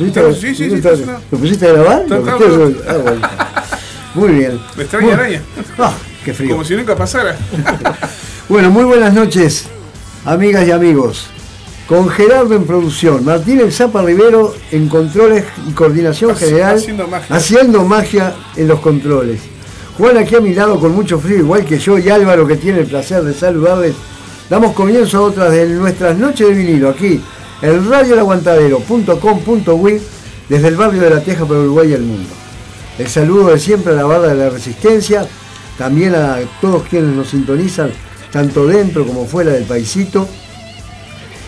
Estamos en vivo. Estamos en vivo. ¿Te pusiste, Estamos- sí, sí, sí, ¿te, está ¿te pusiste a grabar? ¿Lo? Ah, bueno. Muy bien. Me extraña araña. Ah, qué frío. Como si nunca pasara. Bueno, muy buenas noches, amigas y amigos. Con Gerardo en producción, Martín El Zapa Rivero en controles y coordinación Haci- general, haciendo magia. haciendo magia en los controles. Juan aquí a mi lado con mucho frío, igual que yo, y Álvaro que tiene el placer de saludarles. Damos comienzo a otras de nuestras noches de vinilo, aquí, en radioelaguantadero.com.uy, desde el barrio de La Teja para Uruguay y el mundo. El saludo de siempre a la barra de la resistencia, también a todos quienes nos sintonizan, tanto dentro como fuera del paisito.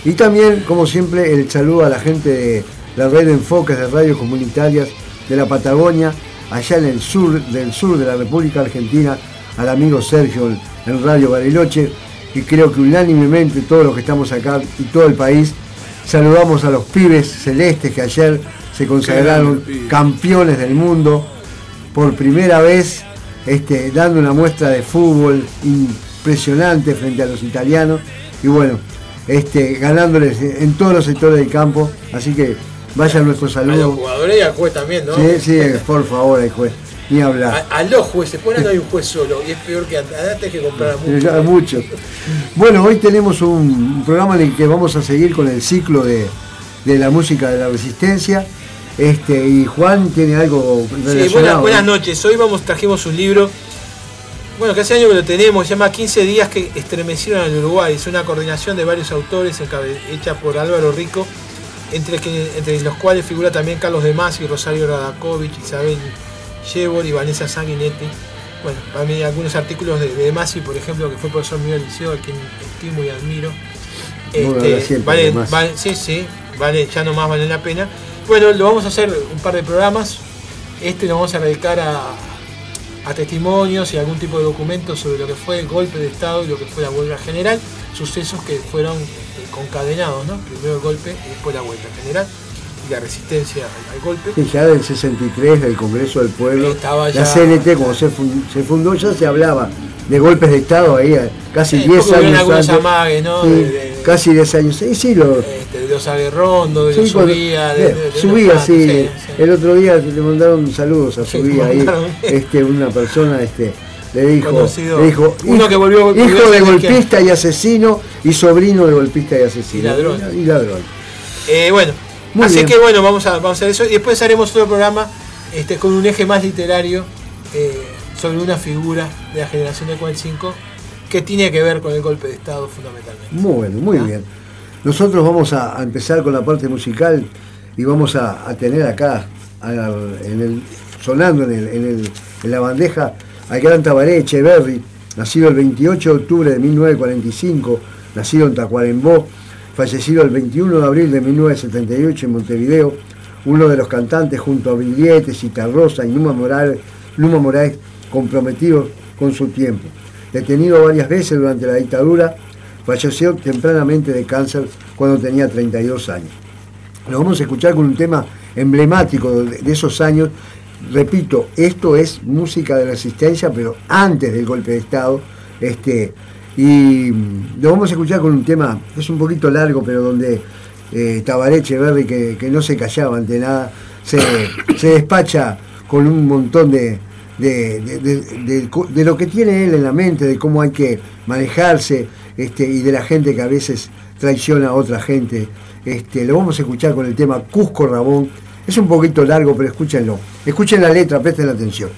Y también, como siempre, el saludo a la gente de la red enfoques de radios comunitarias de la Patagonia, allá en el sur del sur de la República Argentina, al amigo Sergio en Radio Bariloche, y creo que unánimemente todos los que estamos acá y todo el país, saludamos a los pibes celestes que ayer se consagraron campeones del mundo por primera vez, este, dando una muestra de fútbol impresionante frente a los italianos y bueno, este, ganándoles en todos los sectores del campo, así que vaya nuestro A los saludo. jugadores y al juez también, ¿no? Sí, sí, por favor, el juez, ni hablar. A, a los jueces, por no hay un juez solo y es peor que antes hay que comprar a muchos. Bueno, hoy tenemos un, programa en el que vamos a seguir con el ciclo de, de la música de la resistencia. Este, y Juan tiene algo Sí, relacionado. buenas, buenas ¿no? noches. Hoy vamos, trajimos un libro, bueno, que hace años que lo tenemos, se llama 15 días que estremecieron al Uruguay. Es una coordinación de varios autores hecha por Álvaro Rico, entre, que- entre los cuales figura también Carlos de Masi, Rosario Radakovich, Isabel Yebor y Vanessa Sanguinetti. Bueno, para mí algunos artículos de, de Masi, por ejemplo, que fue profesor mío del liceo, a quien estimo y admiro. Este, siempre, vale, vale- sí, sí, vale, ya nomás vale la pena. Bueno, lo vamos a hacer un par de programas. Este lo vamos a dedicar a, a testimonios y algún tipo de documentos sobre lo que fue el golpe de Estado y lo que fue la huelga general, sucesos que fueron eh, concadenados, ¿no? Primero el golpe y después la huelga general la resistencia al, al golpe. Sí, ya del 63, del Congreso del Pueblo, Estaba la CNT, como se fun- se fundó, ya se hablaba de golpes de Estado ahí, eh, casi Sí, 10 porque hubieron años antes. amagues, ¿no? Sí, De- de- casi 10 años. Sí, sí, lo, Este, de los aguerrondos, de sí, los subía, de, subía, sí. El otro día le mandaron saludos a subía ahí. Este, una persona este, le dijo, Conocido. le dijo Uno que volvió- hijo de golpista y asesino y sobrino de golpista y asesino. Y ladrón. Y ladrón. Eh, bueno, Muy así bien. que bueno, vamos a, vamos a hacer eso. Y después haremos otro programa este, con un eje más literario eh, sobre una figura de la generación de 45 que tiene que ver con el golpe de Estado fundamentalmente. Muy bueno, muy ¿Ah? bien. Nosotros vamos a, a empezar con la parte musical y vamos a, a tener acá, en el, sonando en, el- en el- en la bandeja, al gran Tabaré Echeverry, nacido el 28 de octubre de 1945, nacido en Tacuarembó, fallecido el 21 de abril de 1978 en Montevideo, uno de los cantantes junto a Brillete, Citarrosa y Numa Morales, Numa Moraes comprometidos con su tiempo. Detenido varias veces durante la dictadura, falleció tempranamente de cáncer cuando tenía 32 años. Lo vamos a escuchar con un tema emblemático de, de esos años. Repito, esto es música de resistencia, pero antes del golpe de Estado. Este, y lo vamos a escuchar con un tema, es un poquito largo, pero donde eh, Tabaré Echeverry, que, que no se callaba ante nada, se, se despacha con un montón de, de, de lo que tiene él en la mente, de cómo hay que manejarse este, y de la gente que a veces traiciona a otra gente. Este, lo vamos a escuchar con el tema Cusco Rabón. Es un poquito largo, pero escúchenlo. Escuchen la letra, presten atención.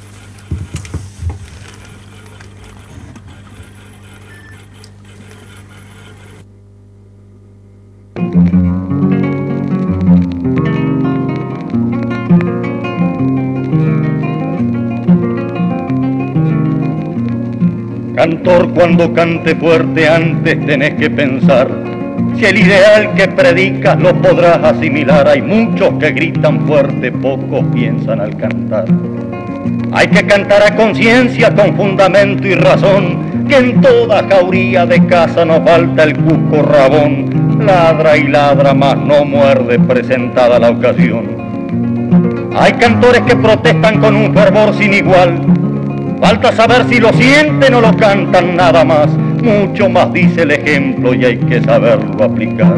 Cuando cante fuerte antes tenés que pensar si el ideal que predicas lo podrás asimilar. Hay muchos que gritan fuerte, pocos piensan al cantar. Hay que cantar a conciencia con fundamento y razón, que en toda jauría de casa nos falta el cusco rabón. Ladra y ladra, mas no muerde presentada la ocasión. Hay cantores que protestan con un fervor sin igual. Falta saber si lo sienten o lo cantan nada más. Mucho más dice el ejemplo y hay que saberlo aplicar.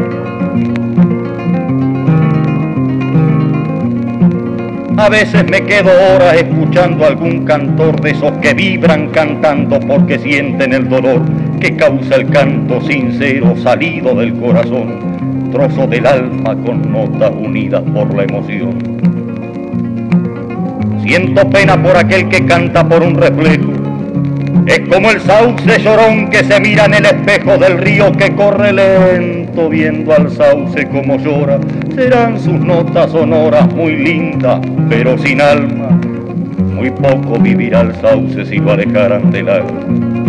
A veces me quedo horas escuchando a algún cantor de esos que vibran cantando porque sienten el dolor que causa el canto sincero salido del corazón, trozo del alma con notas unidas por la emoción. Siento pena por aquel que canta por un reflejo. Es como el sauce llorón que se mira en el espejo del río que corre lento viendo al sauce como llora serán sus notas sonoras muy lindas, pero sin alma. Muy poco vivirá el sauce si lo alejaran del alma.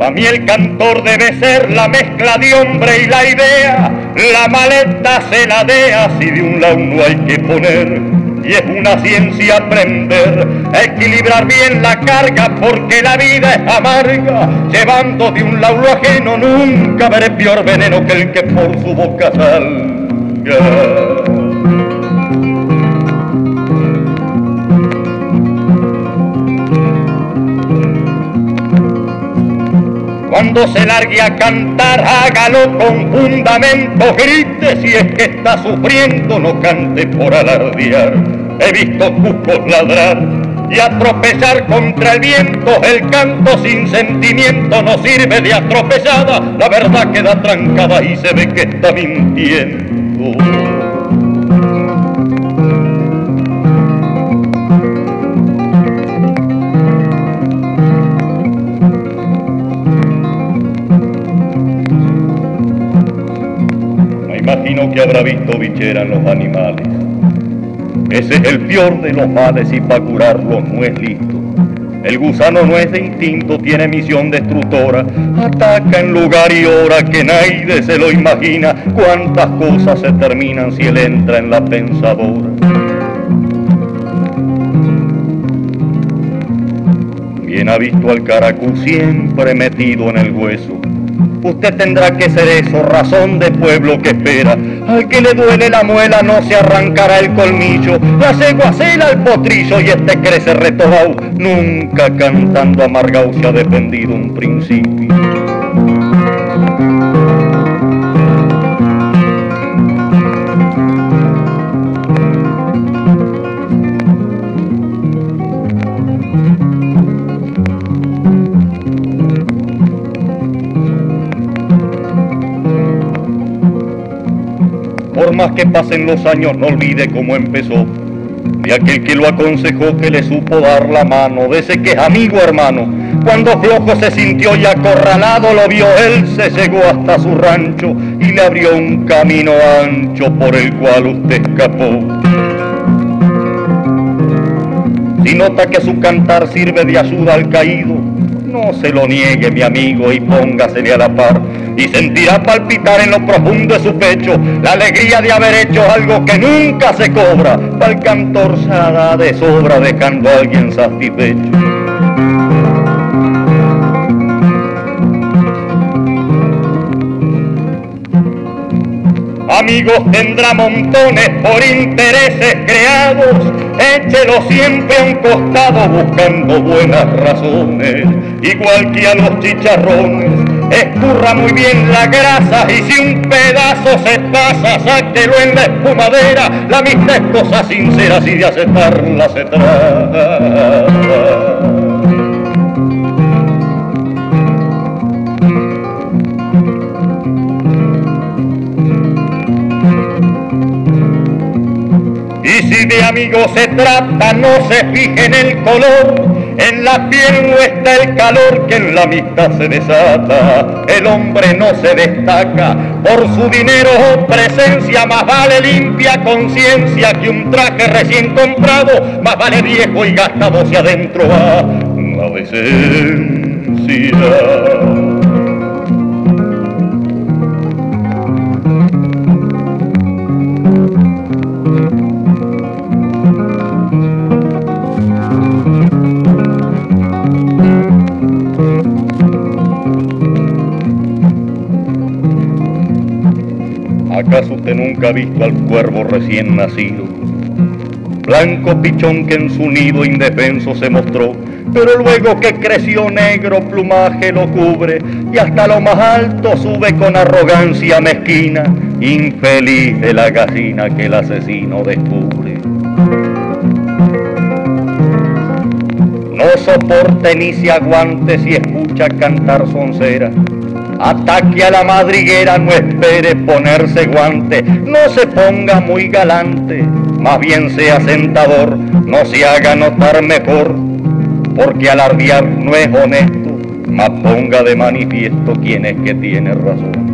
Para mí el cantor debe ser la mezcla de hombre y la idea, la maleta se la dea si de un lado no hay que poner y es una ciencia aprender a equilibrar bien la carga porque la vida es amarga. Llevando de un laulo ajeno nunca veré peor veneno que el que por su boca salga. Cuando se largue a cantar, hágalo con fundamento, grite si es que está sufriendo, no cante por alardear. He visto cucos ladrar y a tropezar contra el viento, el canto sin sentimiento no sirve de atropellada, la verdad queda trancada y se ve que está mintiendo. Que habrá visto bichera en los animales. Ese es el peor de los males y para curarlo no es listo. El gusano no es de instinto, tiene misión destructora. Ataca en lugar y hora que nadie se lo imagina. Cuántas cosas se terminan si él entra en la pensadora. Bien ha visto al caracú siempre metido en el hueso Usted tendrá que ser eso, razón de pueblo que espera. Al que le duele la muela no se arrancará el colmillo. La ceguacela al potrillo y este crece retobao. Nunca cantando amargao se ha defendido un principio. Más que pasen los años no olvide cómo empezó. De aquel que lo aconsejó que le supo dar la mano, de ese que es amigo hermano. Cuando flojo se sintió y acorralado lo vio, él se llegó hasta su rancho y le abrió un camino ancho por el cual usted escapó. Si nota que su cantar sirve de ayuda al caído, no se lo niegue mi amigo y póngasele a la par y sentirá palpitar en lo profundo de su pecho la alegría de haber hecho algo que nunca se cobra. Para cantor se da de sobra dejando a alguien satisfecho. Amigos tendrá montones por intereses creados, échelo siempre a un costado buscando buenas razones, igual que a los chicharrones escurra muy bien la grasa y si un pedazo se pasa, sáquelo en la espumadera. La amistad es cosa sincera si de aceptarla se trata. Y si de amigos se trata, no se fije en el color, en la piel no está el calor que en la amistad se desata. El hombre no se destaca por su dinero o presencia. Más vale limpia conciencia que un traje recién comprado. Más vale viejo y gastado hacia adentro va la decencia. Nunca ha visto al cuervo recién nacido? Blanco pichón que en su nido indefenso se mostró, pero luego que creció negro plumaje lo cubre y hasta lo más alto sube con arrogancia mezquina. infeliz de la gallina que el asesino descubre. No soporte ni se aguante si escucha cantar soncera. Ataque a la madriguera, no espere ponerse guante, no se ponga muy galante, más bien sea sentador, no se haga notar mejor, porque alardear no es honesto, más ponga de manifiesto quién es que tiene razón.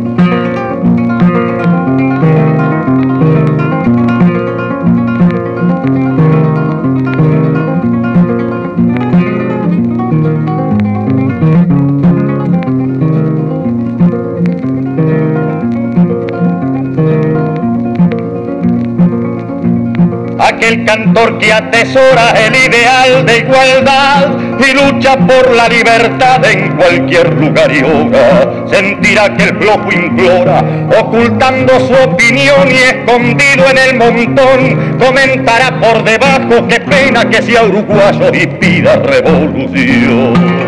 Aquel cantor que atesora el ideal de igualdad y lucha por la libertad en cualquier lugar y hora. Sentirá que el flojo implora, ocultando su opinión y escondido en el montón, comentará por debajo qué pena que sea uruguayo y pida revolución.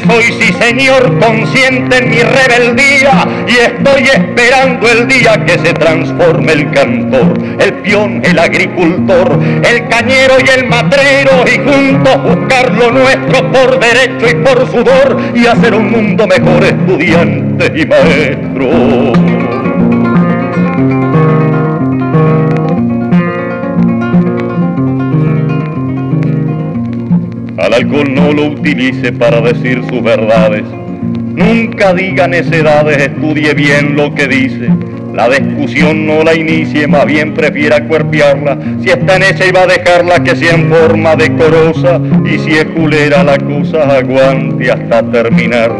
Soy, sí señor, consciente en mi rebeldía y estoy esperando el día que se transforme el cantor, el peón, el agricultor, el cañero y el matrero y juntos buscar lo nuestro por derecho y por sudor y hacer un mundo mejor estudiante y maestro. Alcohol no lo utilice para decir sus verdades. Nunca diga necedades, estudie bien lo que dice. La discusión no la inicie, más bien prefiera cuerpearla. Si está en y va a dejarla que sea en forma decorosa. Y si es culera la cosa, aguante hasta terminarla.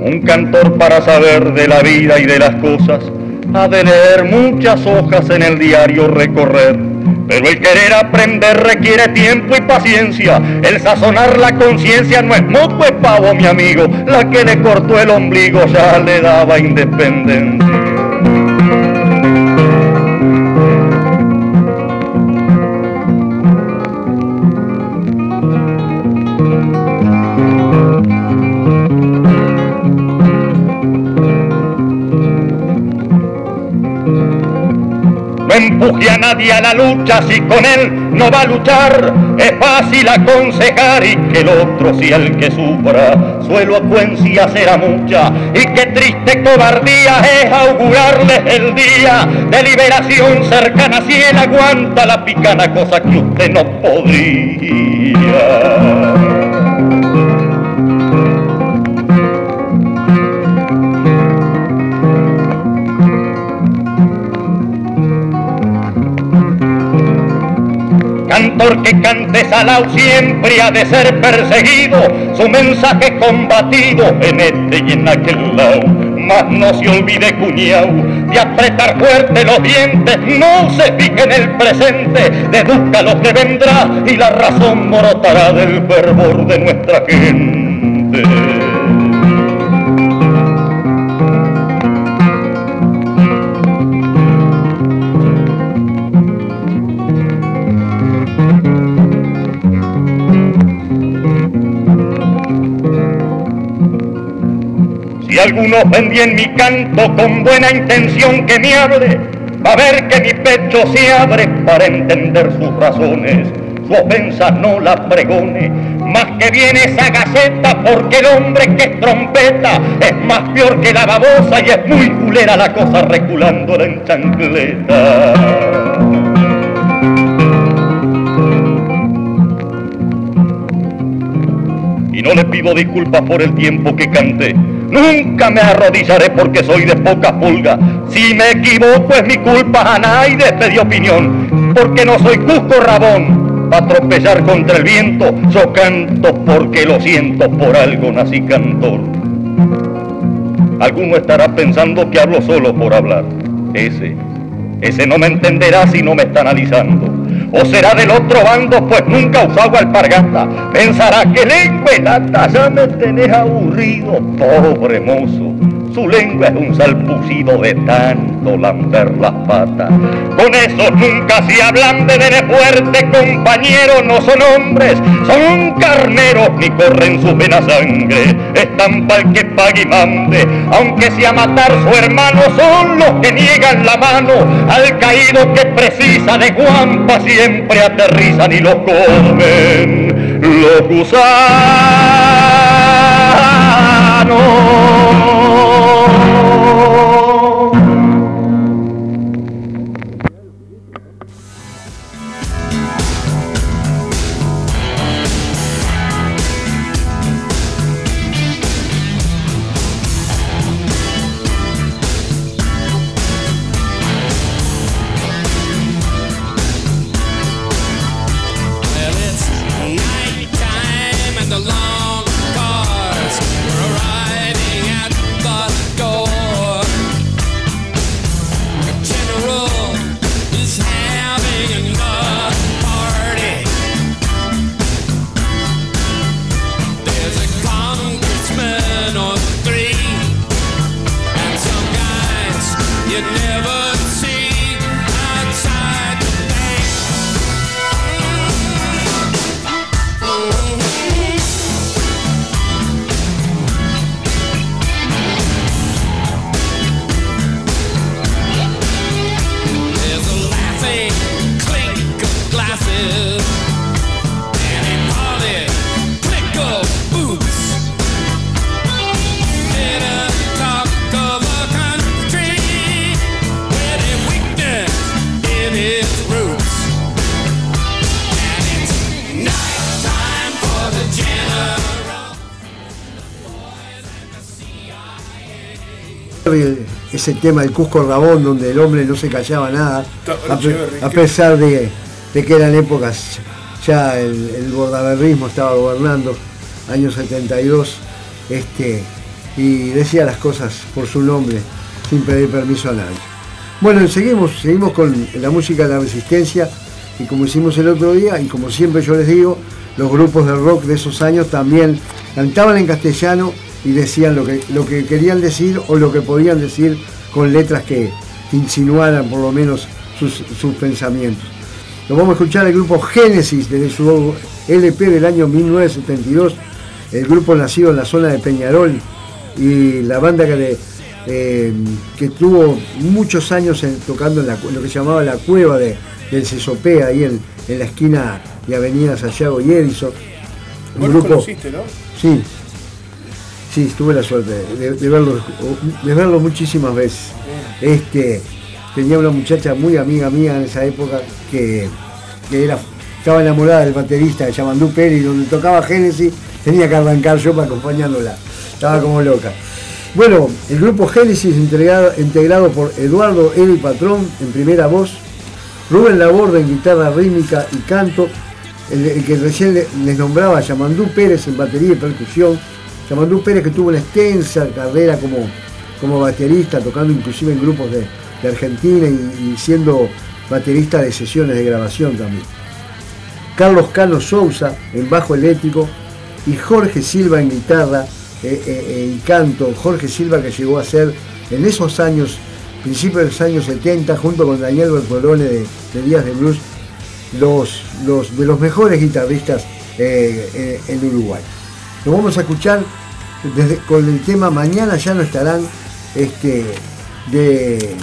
Un cantor para saber de la vida y de las cosas ha de leer muchas hojas en el diario recorrer. Pero el querer aprender requiere tiempo y paciencia. El sazonar la conciencia no es moco, es pavo, mi amigo. La que le cortó el ombligo ya le daba independencia. Empuje a nadie a la lucha si con él no va a luchar. Es fácil aconsejar y que el otro sea el que sufra. Suelo acuencia será mucha y qué triste cobardía es augurarles el día de liberación cercana si él aguanta la picana cosa que usted no podría. Cantor que cante salao siempre ha de ser perseguido, su mensaje combatido en este y en aquel lado. Mas no se olvide, cuñao, de apretar fuerte los dientes, no se fije en el presente, deduzca lo que vendrá y la razón morotará del fervor de nuestra gente. Alguno ofendía en mi canto con buena intención que me hable, va a ver que mi pecho se abre para entender sus razones. Su ofensa no la pregone, más que viene esa gaceta porque el hombre que es trompeta es más peor que la babosa y es muy culera la cosa reculándola en chancleta. No le pido disculpas por el tiempo que canté Nunca me arrodillaré porque soy de poca pulga. Si me equivoco es mi culpa, nadie dio opinión. Porque no soy Cusco Rabón, para tropezar contra el viento. Yo canto porque lo siento, por algo nací cantor. Alguno estará pensando que hablo solo por hablar. Ese, ese no me entenderá si no me está analizando o será del otro bando, pues nunca usaba alpargata. Pensará que lengua lata, ya me tenés aburrido, pobre mozo. Su lengua es un salpucido de tanto lamber las patas. Con eso nunca se hablan de nene fuerte, compañeros no son hombres, son carneros ni corren su pena sangre. Están pa'l que pague y mande, aunque sea matar su hermano, son los que niegan la mano al caído que precisa de guampa, siempre aterrizan y los comen los gusanos. Ese tema del Cusco Rabón, donde el hombre no se callaba nada, a, pesar de, que eran épocas, ya el, el bordaberrismo estaba gobernando, año 72, este, y decía las cosas por su nombre, sin pedir permiso a nadie. Bueno, seguimos, seguimos con la música de la resistencia, y como hicimos el otro día, y como siempre yo les digo, los grupos de rock de esos años también cantaban en castellano y decían lo que, lo que querían decir o lo que podían decir con letras que insinuaran por lo menos sus, pensamientos. Lo vamos a escuchar el grupo Génesis desde su LP del año 1972, el grupo nacido en la zona de Peñarol y la banda que, eh, que tuvo muchos años tocando en lo que se llamaba la cueva de, del Cesopea, ahí en, la esquina de Avenida Sayago y Edison. Un grupo, conociste, ¿no? Sí, Sí, tuve la suerte de, verlo, de verlo muchísimas veces. Este, tenía una muchacha muy amiga mía en esa época que, era, estaba enamorada del baterista de Yamandú Pérez y donde tocaba Génesis tenía que arrancar yo para acompañándola. Estaba como loca. Bueno, el grupo Génesis integrado, integrado por Eduardo El Patrón en primera voz, Rubén Laborde en guitarra rítmica y canto, el, que recién les nombraba Yamandú Pérez en batería y percusión, Yamandú Pérez que tuvo una extensa carrera como, como baterista, tocando inclusive en grupos de, Argentina y, siendo baterista de sesiones de grabación también. Carlos Cano Sousa en bajo eléctrico y Jorge Silva en guitarra eh, eh, eh, y canto. Jorge Silva que llegó a ser en esos años, principios de los años 70, junto con Daniel Bertolone de, Díaz de Blues, los, los, de los mejores guitarristas en Uruguay. Lo vamos a escuchar desde, con el tema Mañana ya no estarán este, de,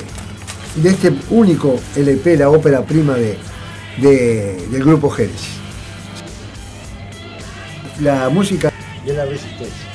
de este único LP, la ópera prima de, del grupo Génesis. La música de la resistencia.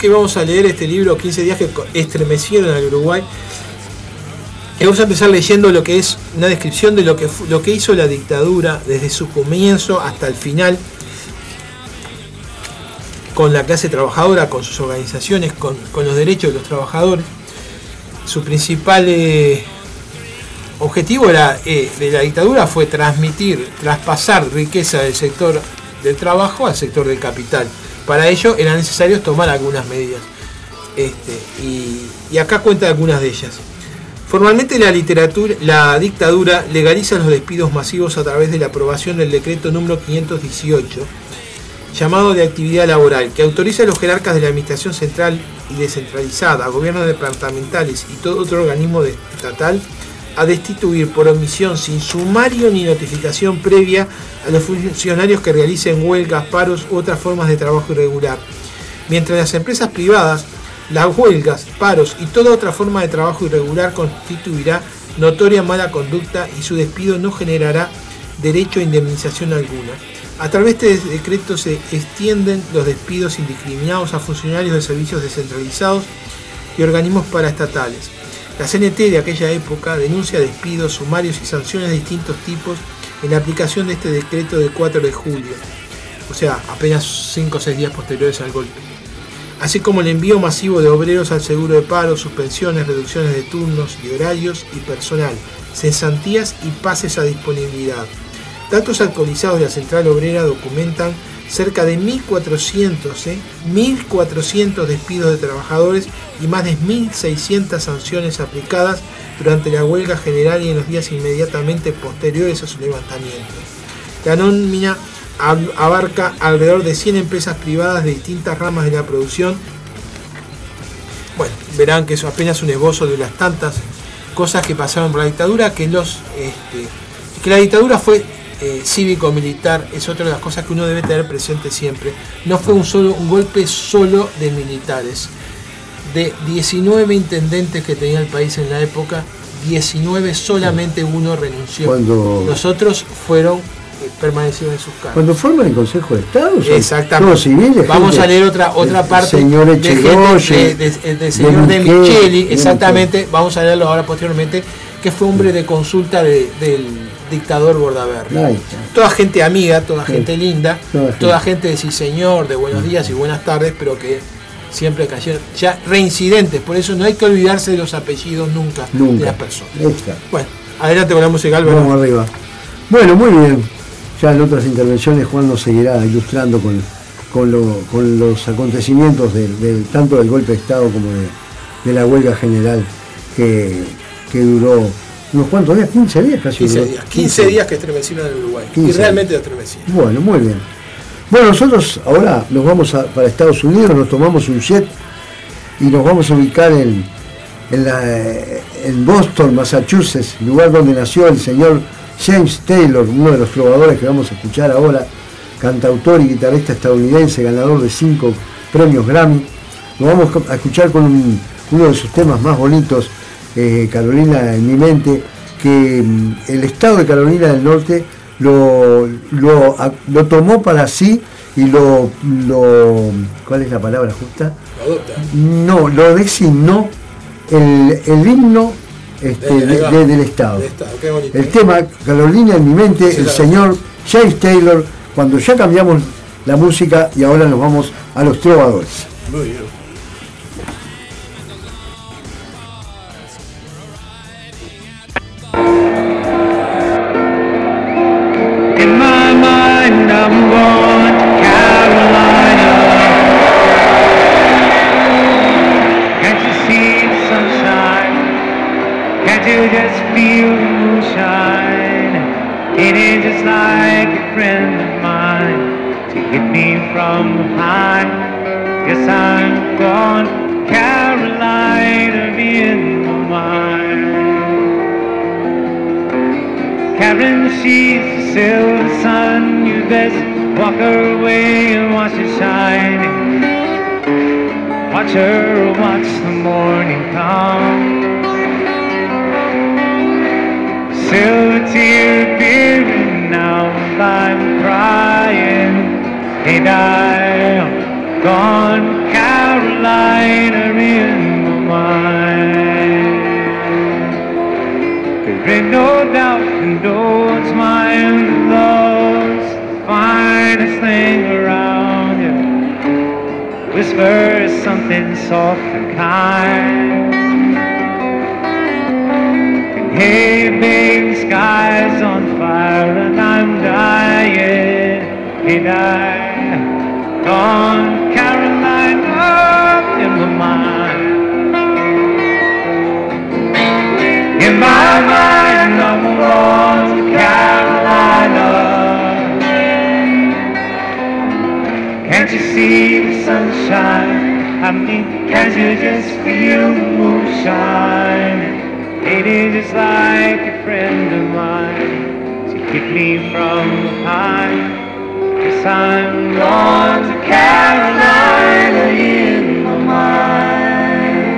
Que íbamos a leer este libro 15 días que estremecieron al Uruguay. Y vamos a empezar leyendo lo que es una descripción de lo que, lo que hizo la dictadura desde su comienzo hasta el final con la clase trabajadora, con sus organizaciones, con, con los derechos de los trabajadores. Su principal eh, objetivo eh, de la dictadura fue transmitir, traspasar riqueza del sector del trabajo al sector del capital. Para ello era necesario tomar algunas medidas. Este, y, y acá cuenta algunas de ellas. Formalmente la literatura, la dictadura legaliza los despidos masivos a través de la aprobación del decreto número 518, llamado de actividad laboral, que autoriza a los jerarcas de la administración central y descentralizada, gobiernos departamentales y todo otro organismo estatal a destituir por omisión sin sumario ni notificación previa a los funcionarios que realicen huelgas, paros u otras formas de trabajo irregular. Mientras las empresas privadas, las huelgas, paros y toda otra forma de trabajo irregular constituirá notoria mala conducta y su despido no generará derecho a indemnización alguna. A través de este decreto se extienden los despidos indiscriminados a funcionarios de servicios descentralizados y organismos paraestatales. La CNT de aquella época denuncia despidos, sumarios y sanciones de distintos tipos en la aplicación de este decreto del 4 de julio, o sea, apenas 5 o 6 días posteriores al golpe. Así como el envío masivo de obreros al seguro de paro, suspensiones, reducciones de turnos y horarios y personal, cesantías y pases a disponibilidad. Datos actualizados de la Central Obrera documentan cerca de 1.400, ¿eh? 1.400 despidos de trabajadores y más de 1.600 sanciones aplicadas durante la huelga general y en los días inmediatamente posteriores a su levantamiento. La nómina abarca alrededor de 100 empresas privadas de distintas ramas de la producción. Bueno, verán que eso apenas un esbozo de las tantas cosas que pasaron por la dictadura, que los este, que la dictadura fue eh, cívico-militar es otra de las cosas que uno debe tener presente siempre. No fue un, solo, un golpe solo de militares. De 19 intendentes que tenía el país en la época, 19 solamente uno renunció. Cuando- Los otros fueron eh, permanecieron en sus cargos. Cuando forman el Consejo de Estado, Exactamente. civiles, Vamos gente- a leer otra otra parte señor de gente- de- señor de Micheli, exactamente. Vamos a leerlo ahora posteriormente. que fue hombre de consulta de- del dictador Bordaberry. Toda gente amiga, toda Sí. gente linda, Toda toda, gente. gente de sí señor, de buenos días y buenas tardes, pero que siempre cayeron ya reincidentes. Por eso no hay que olvidarse de los apellidos nunca, de las personas. Bueno, adelante con la música, Álvaro. Vamos arriba. Bueno, muy bien. Ya en otras intervenciones Juan nos seguirá ilustrando con, con, lo- con los acontecimientos del, del- tanto del golpe de Estado como de, de la huelga general que, que duró unos cuantos días, 15 días casi. 15 duró. días, 15 días que estremecieron en Uruguay. 15 Y realmente estremecieron. Bueno, muy bien. Bueno, nosotros ahora nos vamos a- para Estados Unidos, nos tomamos un jet y nos vamos a ubicar en, en, la- en Boston, Massachusetts, lugar donde nació el señor James Taylor, uno de los trovadores que vamos a escuchar ahora, cantautor y guitarrista estadounidense, ganador de cinco premios Grammy. Nos vamos a escuchar con un- uno de sus temas más bonitos, eh, Carolina en mi mente, que mm, el estado de Carolina del Norte lo, lo, tomó para sí y lo, lo- ¿Cuál es la palabra justa? Lo adopta. No, lo designó el, el himno este, de- de- del Estado. Qué. El tema Carolina en mi mente, Sí, el claro. señor James Taylor, cuando ya cambiamos la música y ahora nos vamos a los trovadores. Muy bien. Ain't I gone Carolina in my mind? There ain't no doubt and no one's mind love's the finest thing around you. Whispers something soft and kind. And hey, baby, sky's on fire and I'm dying. Ain't I sunshine? I mean, can't you just feel the moonshine? It is just like a friend of mine to keep me from behind. Yes, I'm going to Carolina in my mind.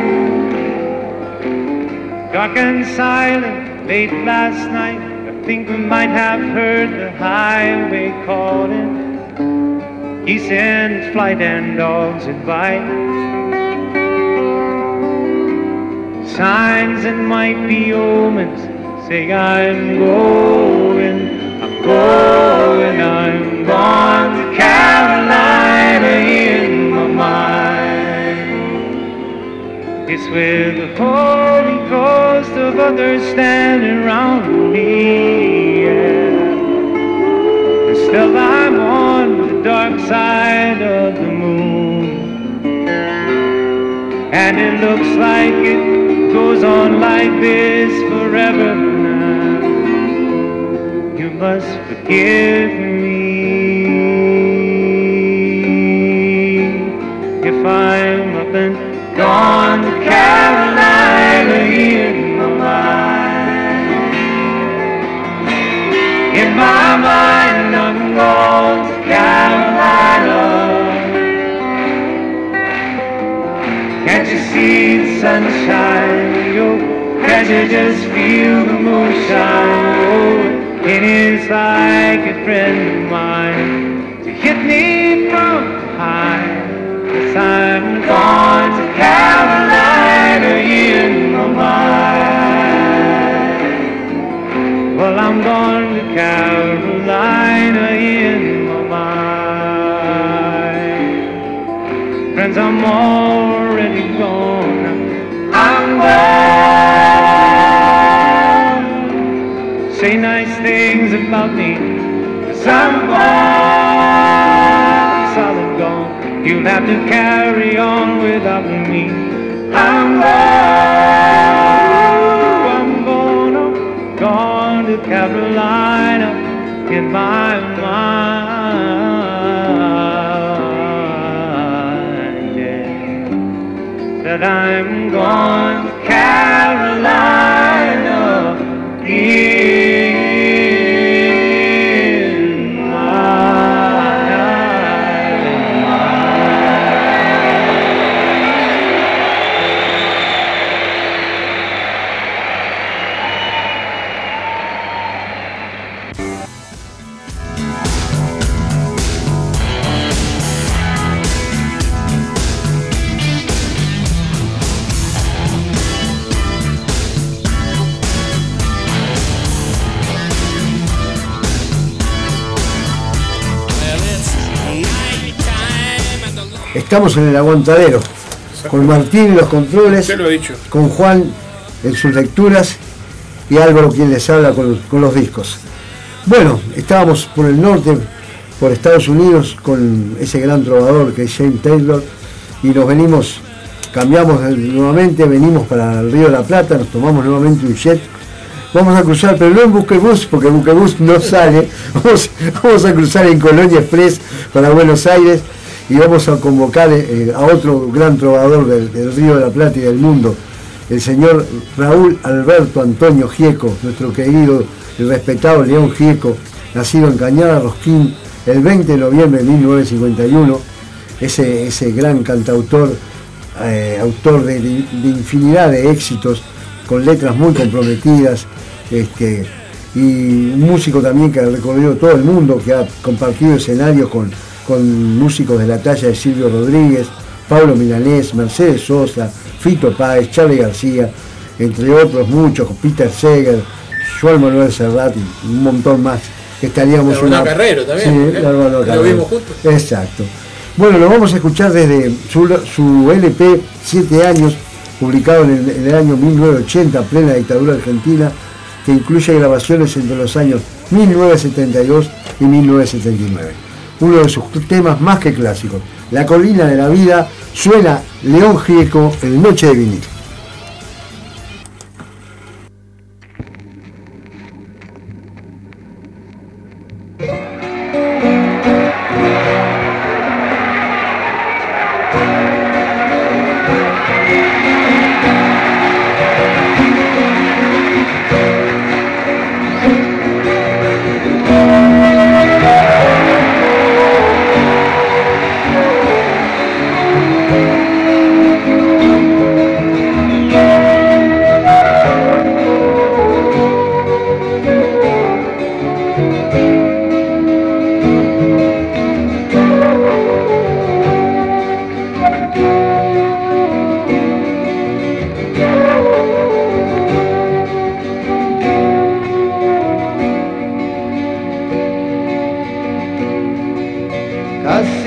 Dark and silent, late last night. I think we might have heard the highway calling. Geese in flight and dogs at bite. Signs that might be omens say I'm going, I'm going, I'm gone to Carolina in my mind. It's with the Holy Ghost of others standing around me. Yeah. And still I'm on dark side of the moon. And it looks like it goes on like this forever now. You must forgive me if I'm up and can't just feel the moonshine? Oh, it is like a friend of mine to hit me from behind. Yes, I'm gone to Carolina in my mind. Well, I'm going to Carolina in my mind. Friends, I'm already about me. Cause I'm gone. Solid gone. You'll have to carry on without me. I'm gone. I'm gone. I'm gone to Carolina in my mind. That I'm Estamos en el aguantadero, con Martín en los controles, lo dicho. con Juan en sus lecturas y Álvaro quien les habla con, con los discos. Bueno, estábamos por el norte, por Estados Unidos, con ese gran trovador que es James Taylor y nos venimos, cambiamos nuevamente, venimos para el Río de la Plata, nos tomamos nuevamente un jet. Vamos a cruzar, pero no en Buquebus, porque Buquebus no sale. Vamos, vamos a cruzar en Colonia Express para Buenos Aires y vamos a convocar eh, a otro gran trovador del, Río de la Plata y del mundo, el señor Raúl Alberto Antonio Gieco, nuestro querido y respetado León Gieco, nacido en Cañada Rosquín el 20 de noviembre de 1951, ese, ese gran cantautor, eh, autor de, de infinidad de éxitos, con letras muy comprometidas, este, y un músico también que ha recorrido todo el mundo, que ha compartido escenarios con, con músicos de la talla de Silvio Rodríguez, Pablo Milanés, Mercedes Sosa, Fito Páez, Charlie García, entre otros muchos, Peter Seger, Joel Manuel Serrat y un montón más. Estaríamos La Urbana Carrero también, Sí, ¿eh? Urbana Lo Carrero. vimos juntos. Exacto. Bueno, lo vamos a escuchar desde su, su LP 7 años, publicado en el, en el año 1980, plena dictadura argentina, que incluye grabaciones entre los años 1972 y 1979. Uno de sus temas más que clásicos. La colina de la vida suena León Gieco en Noche de Vinil.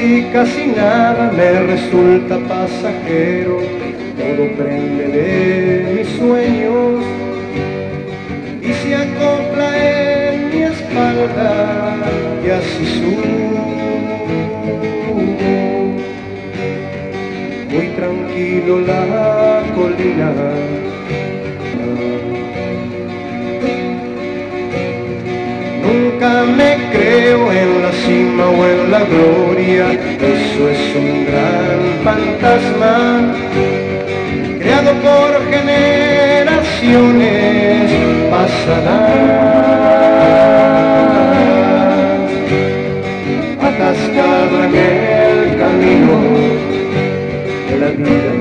Casi, casi nada me resulta pasajero, todo prende de mis sueños y se acopla en mi espalda y así subo. Muy tranquilo la colina. Nunca me creo en la cima o en la gloria, eso es un gran fantasma, creado por generaciones pasadas, atascado en el camino de la vida.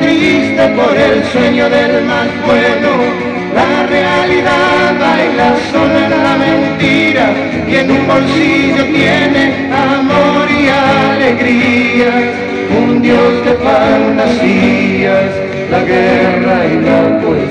Triste por el sueño del más bueno. La realidad baila sola la mentira. y en un bolsillo tiene amor y alegría, un Dios de fantasías, la guerra y la poesía.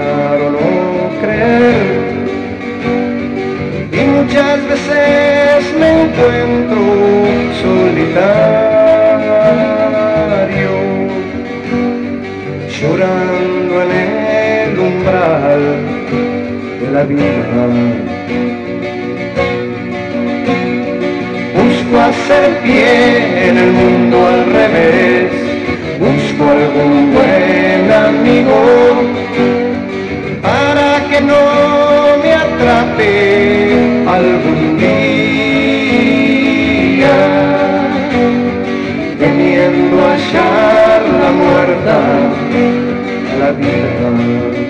pensar o no creer. Y muchas veces me encuentro solitario, llorando en el umbral de la vida. Busco hacer pie en el mundo al revés, busco algún buen amigo que no me atrape algún día, teniendo hallar la muerta la vida.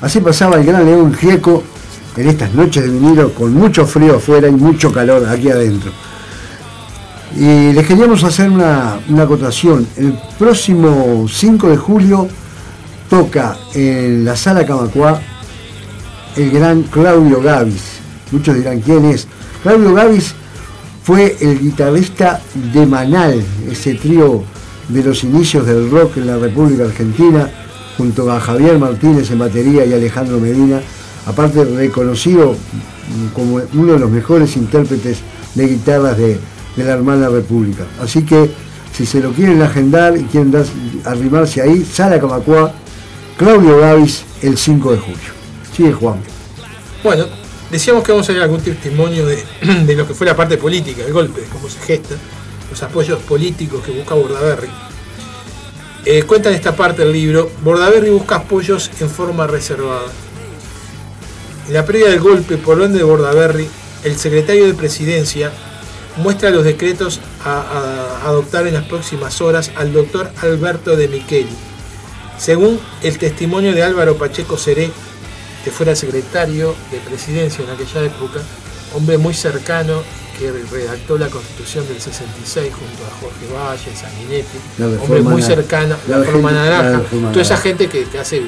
así pasaba el gran León Gieco en estas noches de vinilo con mucho frío afuera y mucho calor aquí adentro. Y les queríamos hacer una, acotación. El próximo 5 de julio toca en la sala Camacuá el gran Claudio Gavis. Muchos dirán quién es. Claudio Gavis fue el guitarrista de Manal, ese trío de los inicios del rock en la República Argentina junto a Javier Martínez en batería y Alejandro Medina, aparte reconocido como uno de los mejores intérpretes de guitarras de, la hermana República. Así que si se lo quieren agendar y quieren arrimarse ahí, Sala Camacua, Claudio Gavis, el 5 de julio. Sigue Juan. Bueno, decíamos que vamos a ver algún testimonio de, de, lo que fue la parte política, el golpe, cómo se gesta, los apoyos políticos que busca Bordaberry eh, cuenta en esta parte del libro, Bordaberry busca apoyos en forma reservada. En la previa del golpe por orden de Bordaberry, el secretario de Presidencia muestra los decretos a, adoptar en las próximas horas al doctor Alberto de Micheli. Según el testimonio de Álvaro Pacheco Seré, que fuera secretario de Presidencia en aquella época, hombre muy cercano que redactó la Constitución del 66 junto a Jorge Valle, Sanguinetti, hombre muy cercano, la, forma naranja, toda esa gente que, hace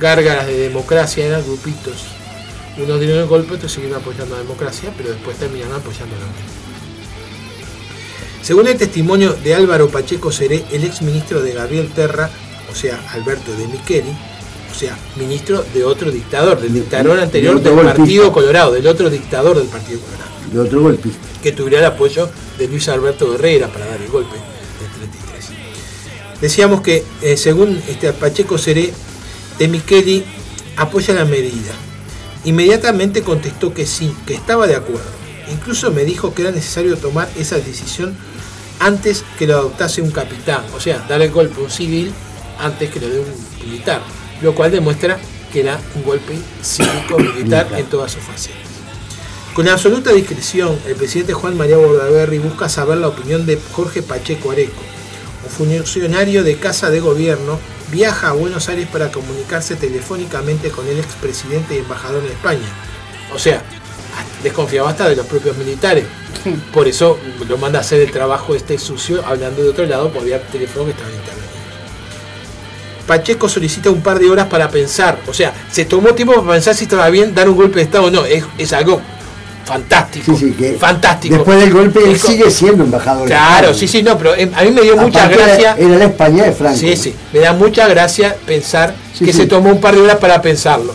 gárgaras de democracia, eran grupitos. Unos dieron el golpe, otros siguieron apoyando la democracia, pero después terminaron apoyando la Según el testimonio de Álvaro Pacheco Seré, el ex ministro de Gabriel Terra, o sea, Alberto de Micheli, o sea, ministro de otro dictador, del dictador anterior del Partido Colorado, del otro dictador del Partido Colorado de otro golpista. que tuviera el apoyo de Luis Alberto Herrera para dar el golpe del 33. Decíamos que, eh, según este Pacheco Seré, de Micheli apoya la medida. Inmediatamente contestó que sí, que estaba de acuerdo. Incluso me dijo que era necesario tomar esa decisión antes que lo adoptase un capitán, o sea, dar el golpe a un civil antes que lo dé un militar, lo cual demuestra que era un golpe cívico-militar en todas sus facetas. Con absoluta discreción, el presidente Juan María Bordaberry busca saber la opinión de Jorge Pacheco Areco, un funcionario de Casa de Gobierno, viaja a Buenos Aires para comunicarse telefónicamente con el expresidente y embajador en España. O sea, desconfiaba hasta de los propios militares. Por eso lo manda a hacer el trabajo este sucio, hablando de otro lado por vía teléfono que estaba interveniendo. Pacheco solicita un par de horas para pensar. O sea, se tomó tiempo para pensar si estaba bien dar un golpe de Estado o no. Es, es algo fantástico. Sí, sí, que fantástico. Después del golpe él sigue siendo embajador. Claro, sí, sí, no, pero eh, a mí me dio mucha gracia. Era la España de Franco. Sí, sí, me da mucha gracia pensar Sí, que sí. se tomó un par de horas para pensarlo.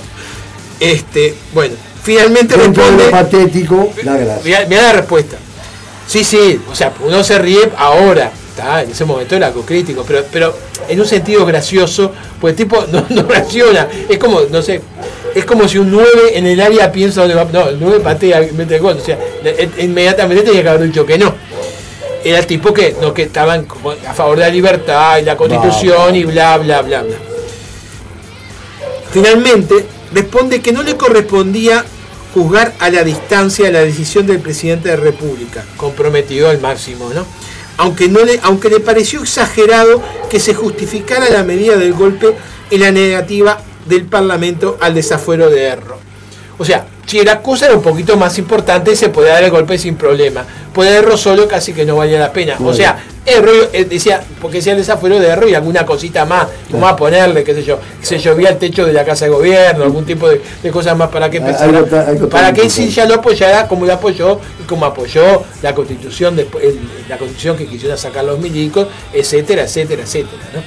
Este, bueno, finalmente Dentro de lo responde. patético, la gracia. Mira, mira la respuesta. Sí, sí, o sea, uno se ríe ahora, está, en ese momento era algo crítico, pero, pero en un sentido gracioso, pues el tipo no, no reacciona. Es como, no sé, es como si un 9 en el área piensa dónde va. No, el 9 patea, mete el gol. O sea, e- inmediatamente tenía que haber dicho que no. Era el tipo que, que estaban a favor de la libertad y la constitución y bla, bla, bla, bla. Finalmente, responde que no le correspondía juzgar a la distancia la decisión del presidente de la República, comprometido al máximo, ¿no? Aunque, no le, aunque le pareció exagerado que se justificara la medida del golpe en la negativa del Parlamento al desafuero de Erro. O sea, si la cosa era un poquito más importante, se podía dar el golpe sin problema. Puede Erro solo casi que no valía la pena. O sea, Erro eh, decía, porque decía el desafuero de Erro y alguna cosita más, como a ponerle, qué sé yo, se llovía el techo de la casa de gobierno, algún tipo de, de cosas más para que pensara, algo ta- algo para que importante. ya lo apoyara como lo apoyó y como apoyó la constitución el- la constitución que quisieron sacar los milicos, etcétera, etcétera, etcétera, ¿no?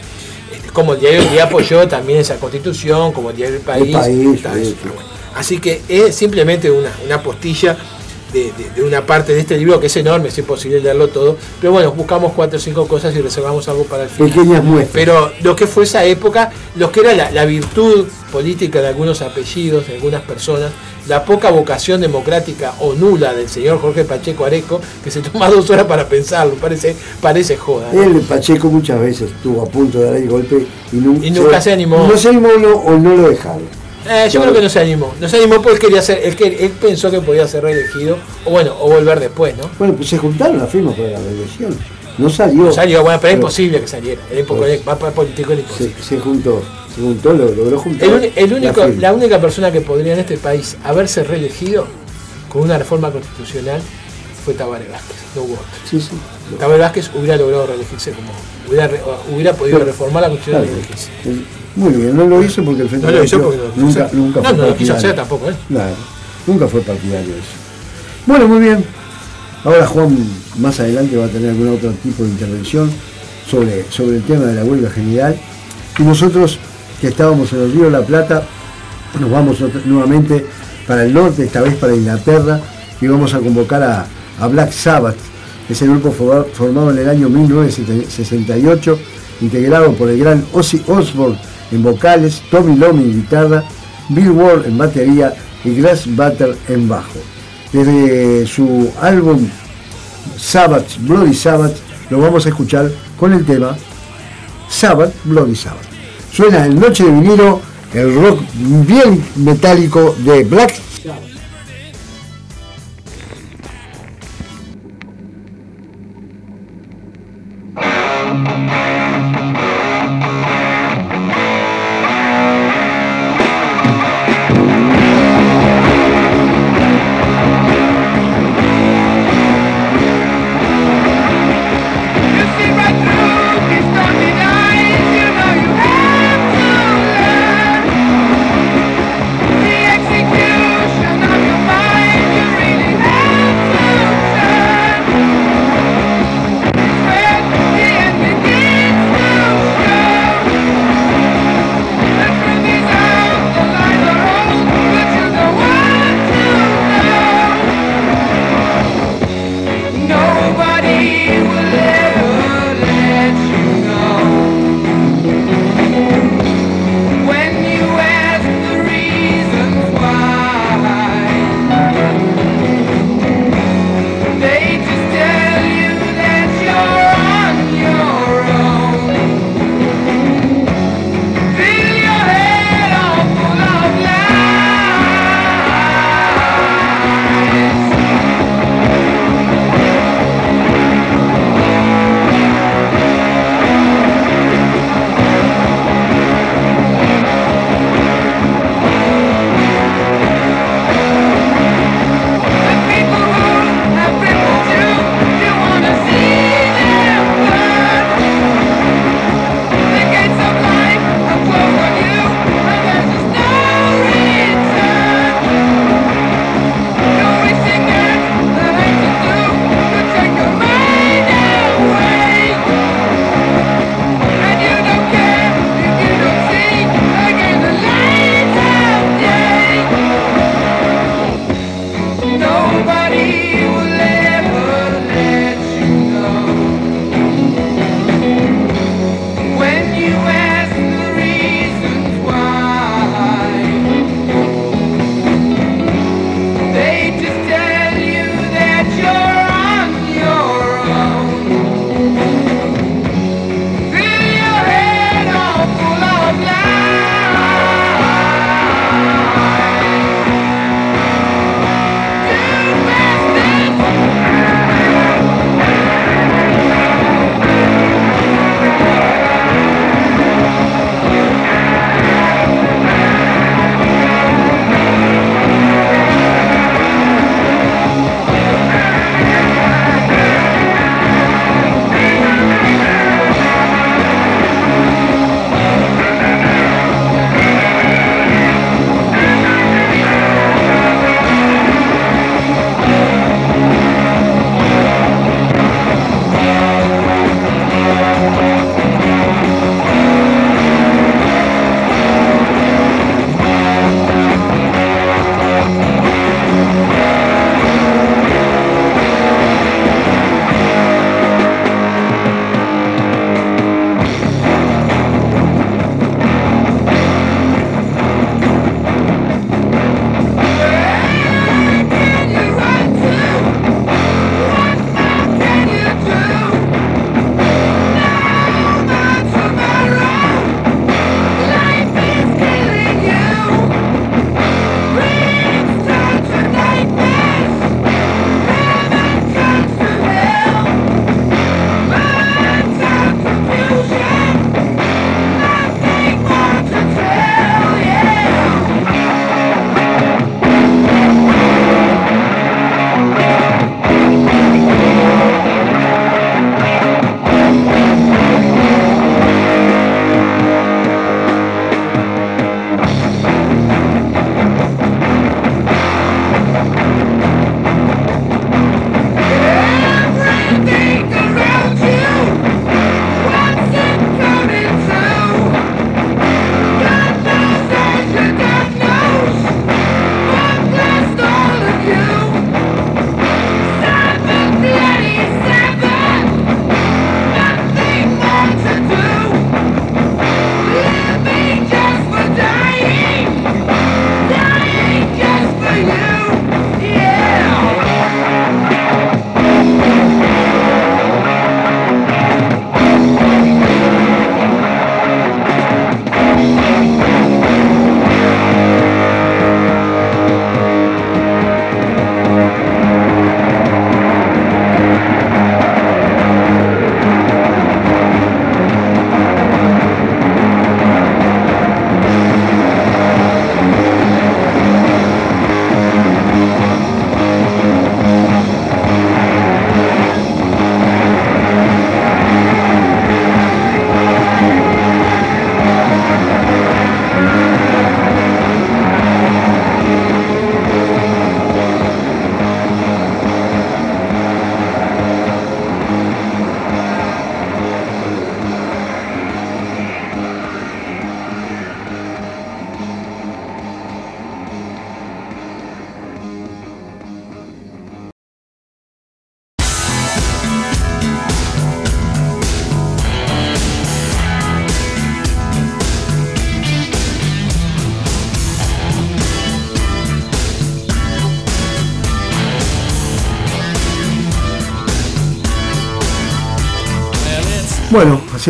Como el diario El Día apoyó también esa constitución, como el diario El País. País. Así que es simplemente una, una postilla de, de- de una parte de este libro que es enorme, es imposible leerlo todo. Pero bueno, buscamos cuatro o cinco cosas y reservamos algo para el final. Pequeñas muestras. Pero lo que fue esa época, lo que era la, la virtud política de algunos apellidos, de algunas personas, la poca vocación democrática o nula del señor Jorge Pacheco Areco, que se toma dos horas para pensarlo, parece, parece joda. ¿no? Él, Pacheco, muchas veces estuvo a punto de dar el golpe y, nu- Y nunca se animó. No se animó no, o no lo dejaron. Eh, yo creo que no se animó. No se animó porque quería ser, él, que- él pensó que podía ser reelegido, o bueno, o volver después, ¿no? Bueno, pues se juntaron las firmas para la reelección. No salió. No salió, bueno, pero es Pero imposible que saliera. Era Pues- más político era imposible. se juntó. Se juntó, lo logró juntar. El, único, la única persona que podría en este país haberse reelegido con una reforma constitucional fue Tabaré Vázquez, no hubo otro. Sí, sí. Tabaré Vázquez hubiera logrado reelegirse como hubiera, podido Pero- reformar la constitución Claro. reelegirse. Muy bien, no lo hizo porque el Frente No lo hizo porque no nunca, hacer. nunca No, fue no lo quiso partidario. hacer tampoco él. Claro, nunca fue partidario de eso. Bueno, muy bien. Ahora Juan más adelante va a tener algún otro tipo de intervención sobre, sobre el tema de la huelga general. Y nosotros, que estábamos en el Río de la Plata, nos vamos nuevamente para el norte, esta vez para Inglaterra, y vamos a convocar a, a Black Sabbath, que es el grupo for- formado en el año 1968, integrado por el gran Ozzy Osbourne en vocales, Tommy Lomi en guitarra, Bill Ward en batería y Grass Butter en bajo. Desde su álbum Sabbath, Bloody Sabbath, lo vamos a escuchar con el tema Sabbath, Bloody Sabbath. Suena en Noche de Vinilo, el rock bien metálico de Black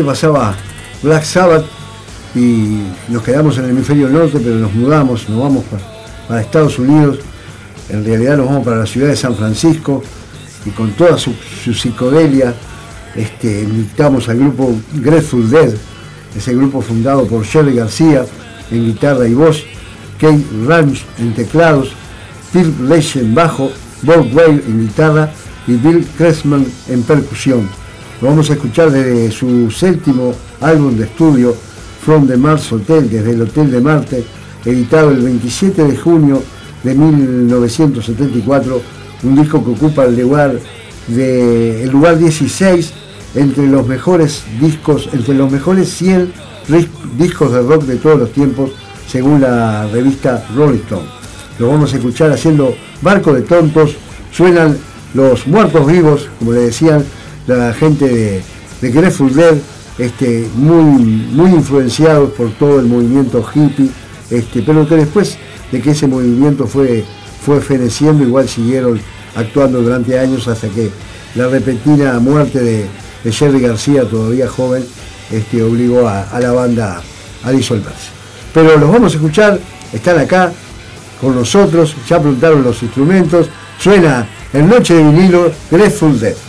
Pasaba Black Sabbath y nos quedamos en el hemisferio norte, pero nos mudamos, nos vamos para, Estados Unidos. En realidad nos vamos para la ciudad de San Francisco y con toda su, su psicodelia este, invitamos al grupo Grateful Dead, ese grupo fundado por Shirley García en guitarra y voz, Kate Ranch en teclados, Phil Leche en bajo, Bob Whale en guitarra y Bill Kressman en percusión. Lo vamos a escuchar desde su séptimo álbum de estudio, From the Mars Hotel, desde el Hotel de Marte, editado el 27 de junio de 1974, un disco que ocupa el lugar, el lugar 16 entre los mejores discos, entre los mejores 100 ris- discos de rock de todos los tiempos, según la revista Rolling Stone. Lo vamos a escuchar haciendo Barco de Tontos, suenan los muertos vivos, como le decían la gente de, de Grateful Dead, este, muy, muy influenciados por todo el movimiento hippie, este, pero que después de que ese movimiento fue, fue feneciendo, igual siguieron actuando durante años hasta que la repentina muerte de, de Jerry García, todavía joven, este, obligó a, la banda a disolverse. Pero los vamos a escuchar, están acá con nosotros, ya preguntaron los instrumentos, suena en Noche de vinilo Grateful Dead.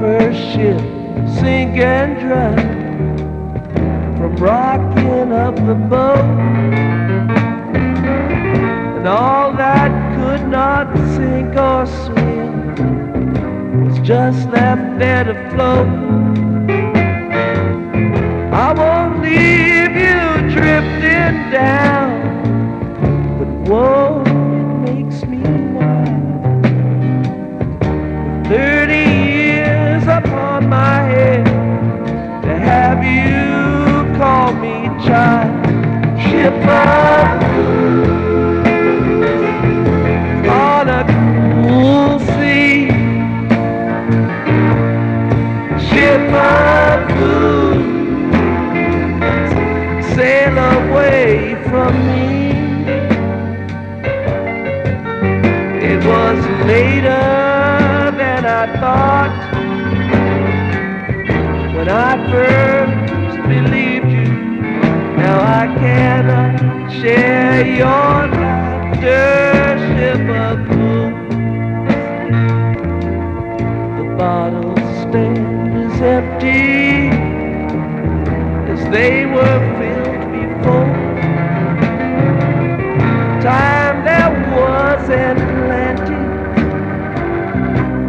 First ship sink and drown from rocking up the boat and all that could not sink or swim was just left there to float. I won't leave you drifting down, but whoa, ship of on a cool sea. Ship fools, sail away from me. It was later than I thought when I first Share your laughter, of fools. The bottle stand is empty as they were filled before. Time there was and plenty,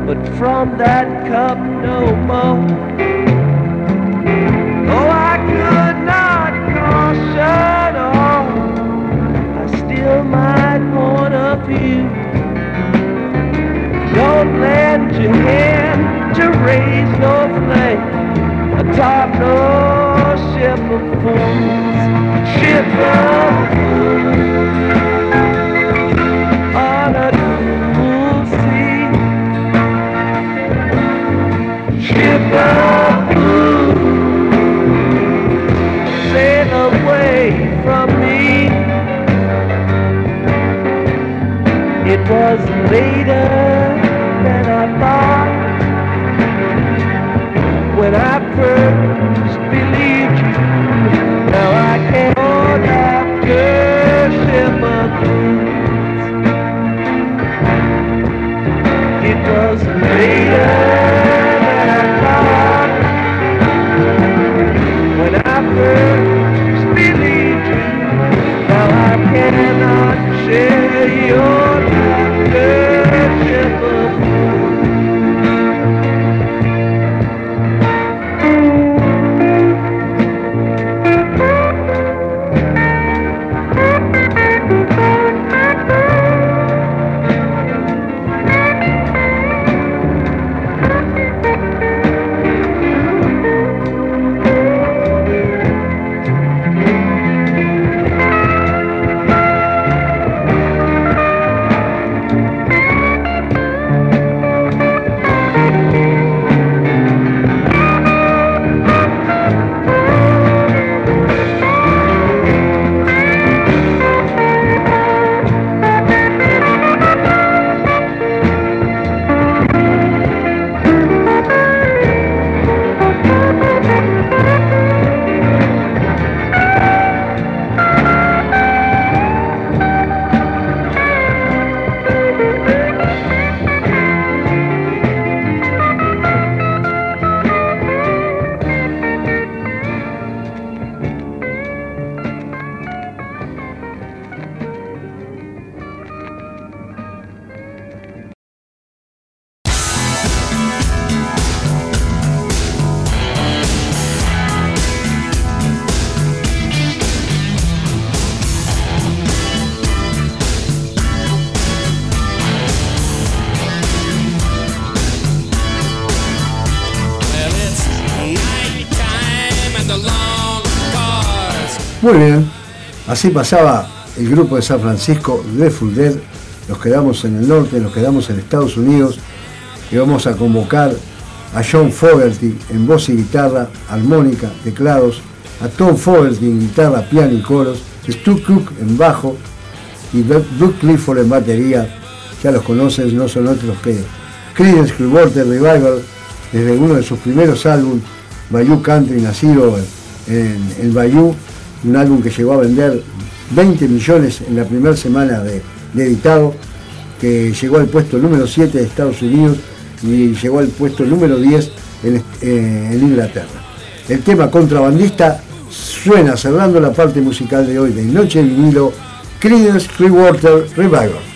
but from that cup no more. you can to raise no flag atop no ship of fools. Ship of fools on a sea. Ship of fools sail away from me. It was later. Now I can't así pasaba el grupo de San Francisco Full Dead. Nos quedamos en el norte, nos quedamos en Estados Unidos y vamos a convocar a John Fogerty en voz y guitarra, armónica, teclados, a Tom Fogerty en guitarra, piano y coros, Stu Cook en bajo y Doug Clifford en batería. Ya los conocen, no son otros que Creedence Clearwater Revival desde uno de sus primeros álbumes, Bayou Country, nacido en el Bayou, un álbum que llegó a vender 20 millones en la primera semana de, editado, que llegó al puesto número 7 de Estados Unidos y llegó al puesto número 10 en, eh, en Inglaterra. El tema contrabandista suena cerrando la parte musical de hoy de Noche Vinilo, Creedence Clearwater Revival.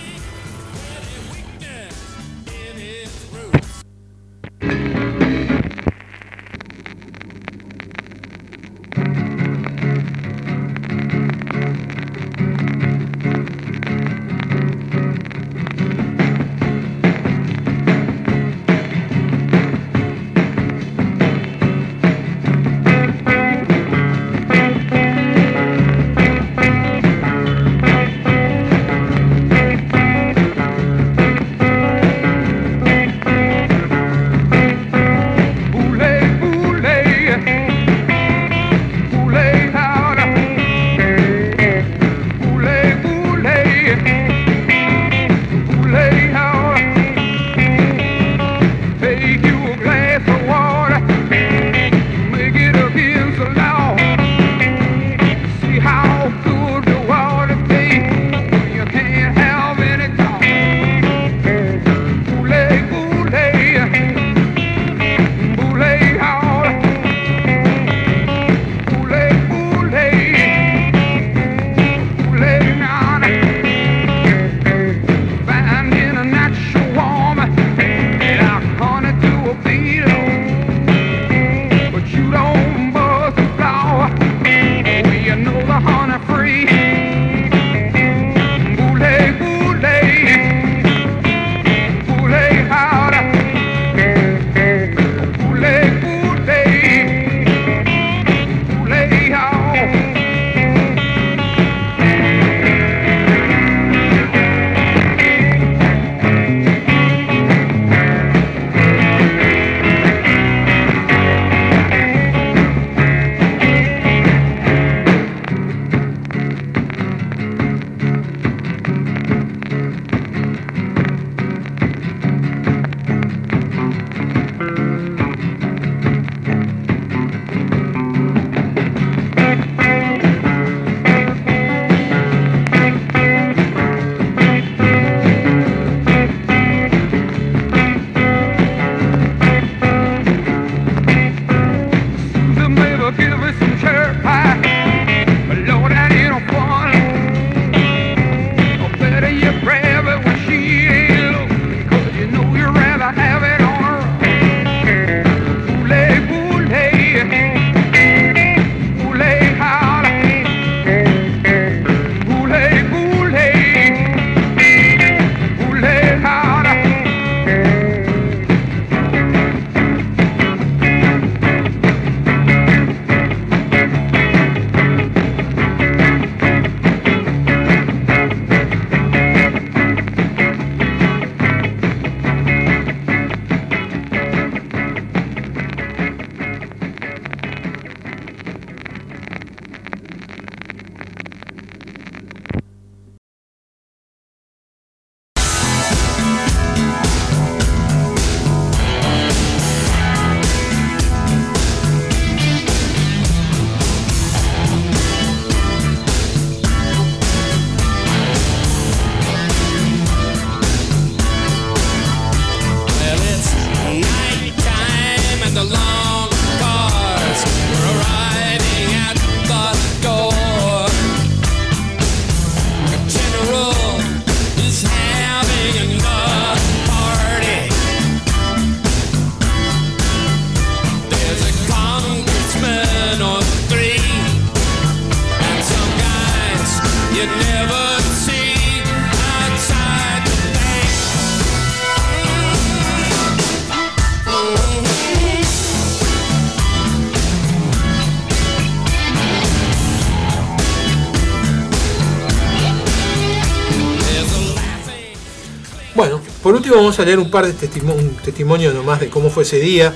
A leer un par de testimo- un testimonio nomás de cómo fue ese día,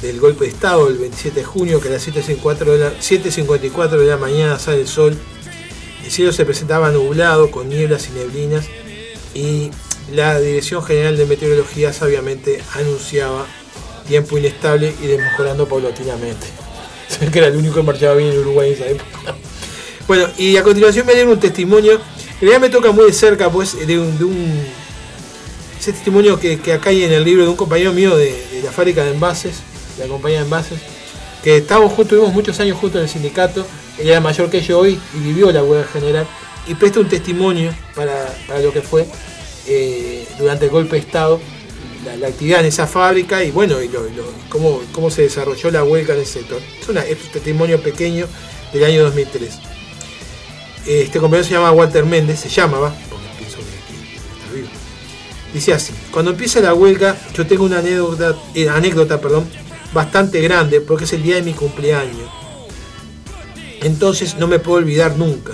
del, golpe de Estado, el 27 de junio, que a las 7.54 de la, 7:54 de la mañana sale el sol, el cielo se presentaba nublado, con nieblas y neblinas, y la Dirección General de Meteorología sabiamente anunciaba tiempo inestable y desmejorando paulatinamente. Que era el único que marchaba bien en Uruguay en esa época. Bueno, y a continuación me dieron un testimonio, en realidad me toca muy de cerca, pues, de un- ese testimonio que, acá hay en el libro de un compañero mío de, la fábrica de envases, de la compañía de envases, que estábamos juntos, tuvimos muchos años juntos en el sindicato, él era mayor que yo hoy y vivió la huelga general, y presta un testimonio para, lo que fue eh, durante el golpe de Estado, la, actividad en esa fábrica y bueno, y, lo- cómo, cómo se desarrolló la huelga en ese sector. Es, un testimonio pequeño del año 2003. Este compañero se llama Walter Méndez, se llamaba, Dice así, cuando empieza la huelga yo tengo una anécdota, eh, anécdota perdón, bastante grande porque es el día de mi cumpleaños. Entonces no me puedo olvidar nunca.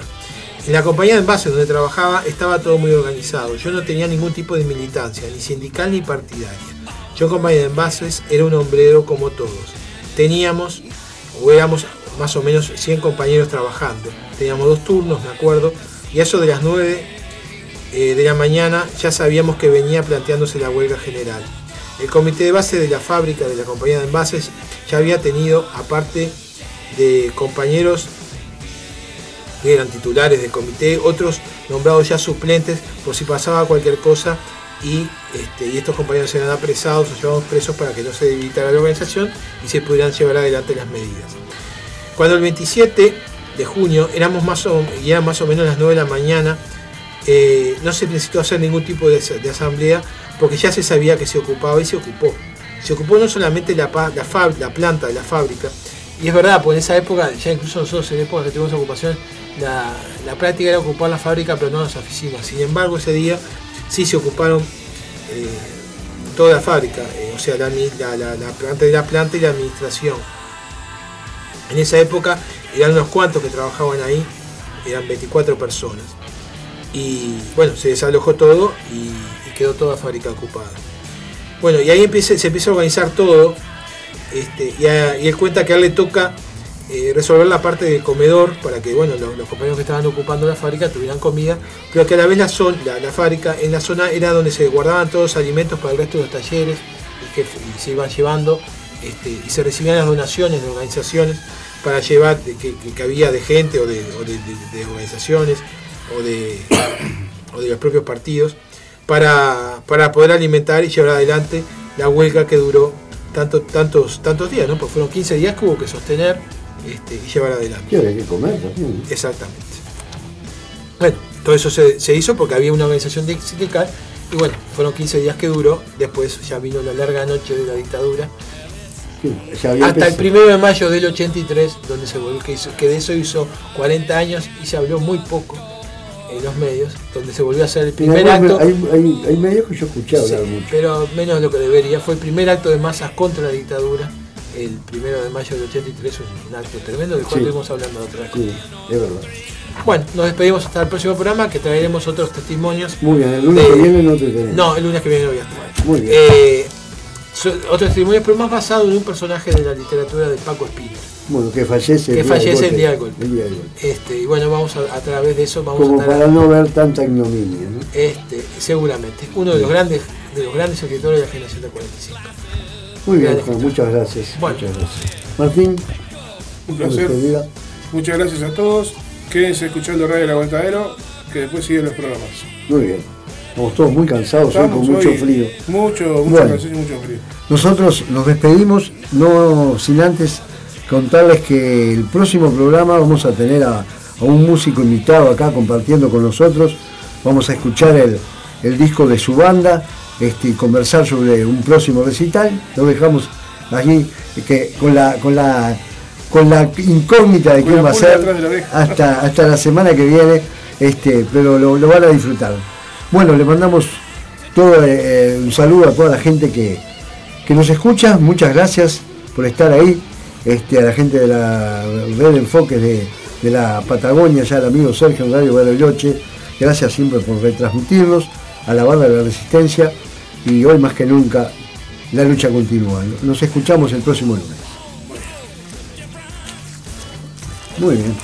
En la compañía de envases donde trabajaba estaba todo muy organizado. Yo no tenía ningún tipo de militancia, ni sindical ni partidaria. Yo compañía de envases era un hombrero como todos. Teníamos, o éramos más o menos 100 compañeros trabajando. Teníamos dos turnos, me acuerdo, y eso de las 9 eh, de la mañana ya sabíamos que venía planteándose la huelga general. El comité de base de la fábrica de la compañía de envases ya había tenido, aparte de compañeros que eran titulares del comité, otros nombrados ya suplentes por si pasaba cualquier cosa y, este, estos compañeros eran apresados o llevados presos para que no se debilitara la organización y se pudieran llevar adelante las medidas. Cuando el 27 de junio éramos más o, y eran más o menos las 9 de la mañana, eh, no se necesitó hacer ningún tipo de, asamblea porque ya se sabía que se ocupaba y se ocupó. Se ocupó no solamente la, la, planta de la fábrica, y es verdad, porque en esa época, ya incluso nosotros en época que tuvimos ocupación, la, práctica era ocupar la fábrica pero no las oficinas. Sin embargo, ese día sí se ocuparon eh, toda la fábrica, eh, o sea, la planta de la planta y la administración. En esa época eran unos cuantos que trabajaban ahí, eran 24 personas. Y bueno, se desalojó todo y, quedó toda fábrica ocupada. Bueno, y ahí empieza, se empieza a organizar todo. Este, y, él cuenta que a él le toca eh, resolver la parte del comedor para que bueno, los, compañeros que estaban ocupando la fábrica tuvieran comida, pero que a la vez la, zona, la, fábrica en la zona era donde se guardaban todos los alimentos para el resto de los talleres y que se iban llevando este, y se recibían las donaciones de organizaciones para llevar que, que- que había de gente o de organizaciones o de, o de los propios partidos para, para poder alimentar y llevar adelante la huelga que duró tanto, tantos, tantos días, ¿no? Porque fueron 15 días que hubo que sostener este, y llevar adelante. Sí, había que comer también. Exactamente. Bueno, todo eso se, se hizo porque había una organización de- sindical y bueno, fueron 15 días que duró, después ya vino la larga noche de la dictadura, Sí, hasta el primero de mayo del 83, donde se volvió, que, hizo- que de eso hizo 40 años y se habló muy poco en los medios, donde se volvió a hacer el primer acto. Hay, hay, hay medios que yo escuché hablar Sí, mucho. pero menos de lo que debería. Fue el primer acto de masas contra la dictadura, el primero de mayo del 83, un, acto tremendo del cual Sí. estuvimos hablando la otra vez. Sí, es verdad. Bueno, nos despedimos hasta el próximo programa que traeremos otros testimonios. Muy bien, el lunes de- que viene no te tenemos. No, el lunes que viene no voy a estar. Muy bien. Eh, otros testimonios, pero más basado en un personaje de la literatura de Paco Espino. Bueno, que fallece Que el día fallece del el golpe. El día del golpe. Este, y bueno, vamos a, a través de eso vamos Como a estar para no ver tanta ignominia. ¿no? este, seguramente uno de los grandes de los grandes escritores de la generación del 45. Muy bien. Juan, muchas gracias. Bueno. Muchas gracias. Martín, Un la placer. despedida. Muchas gracias a todos. Quédense escuchando Radio El Aguantadero, que después siguen los programas. Muy bien. Estamos todos muy cansados hoy con mucho hoy frío. Mucho, mucho Bueno. cansancio y mucho frío. Nosotros nos despedimos, no sin antes contarles que el próximo programa vamos a tener a, a un músico invitado acá compartiendo con nosotros. Vamos a escuchar el, el disco de su banda este, y conversar sobre un próximo recital. Lo dejamos allí que, con la con la con la incógnita de quién va a ser la hasta, hasta la semana que viene. este, pero lo, lo van a disfrutar. Bueno, le mandamos todo eh, un saludo a toda la gente que, que nos escucha, muchas gracias por estar ahí, este, a la gente de la red enfoques de, la Patagonia, ya el amigo Sergio Radio Bariloche, gracias siempre por retransmitirnos, a la banda de la resistencia y hoy más que nunca la lucha continúa. Nos escuchamos el próximo lunes. Muy bien.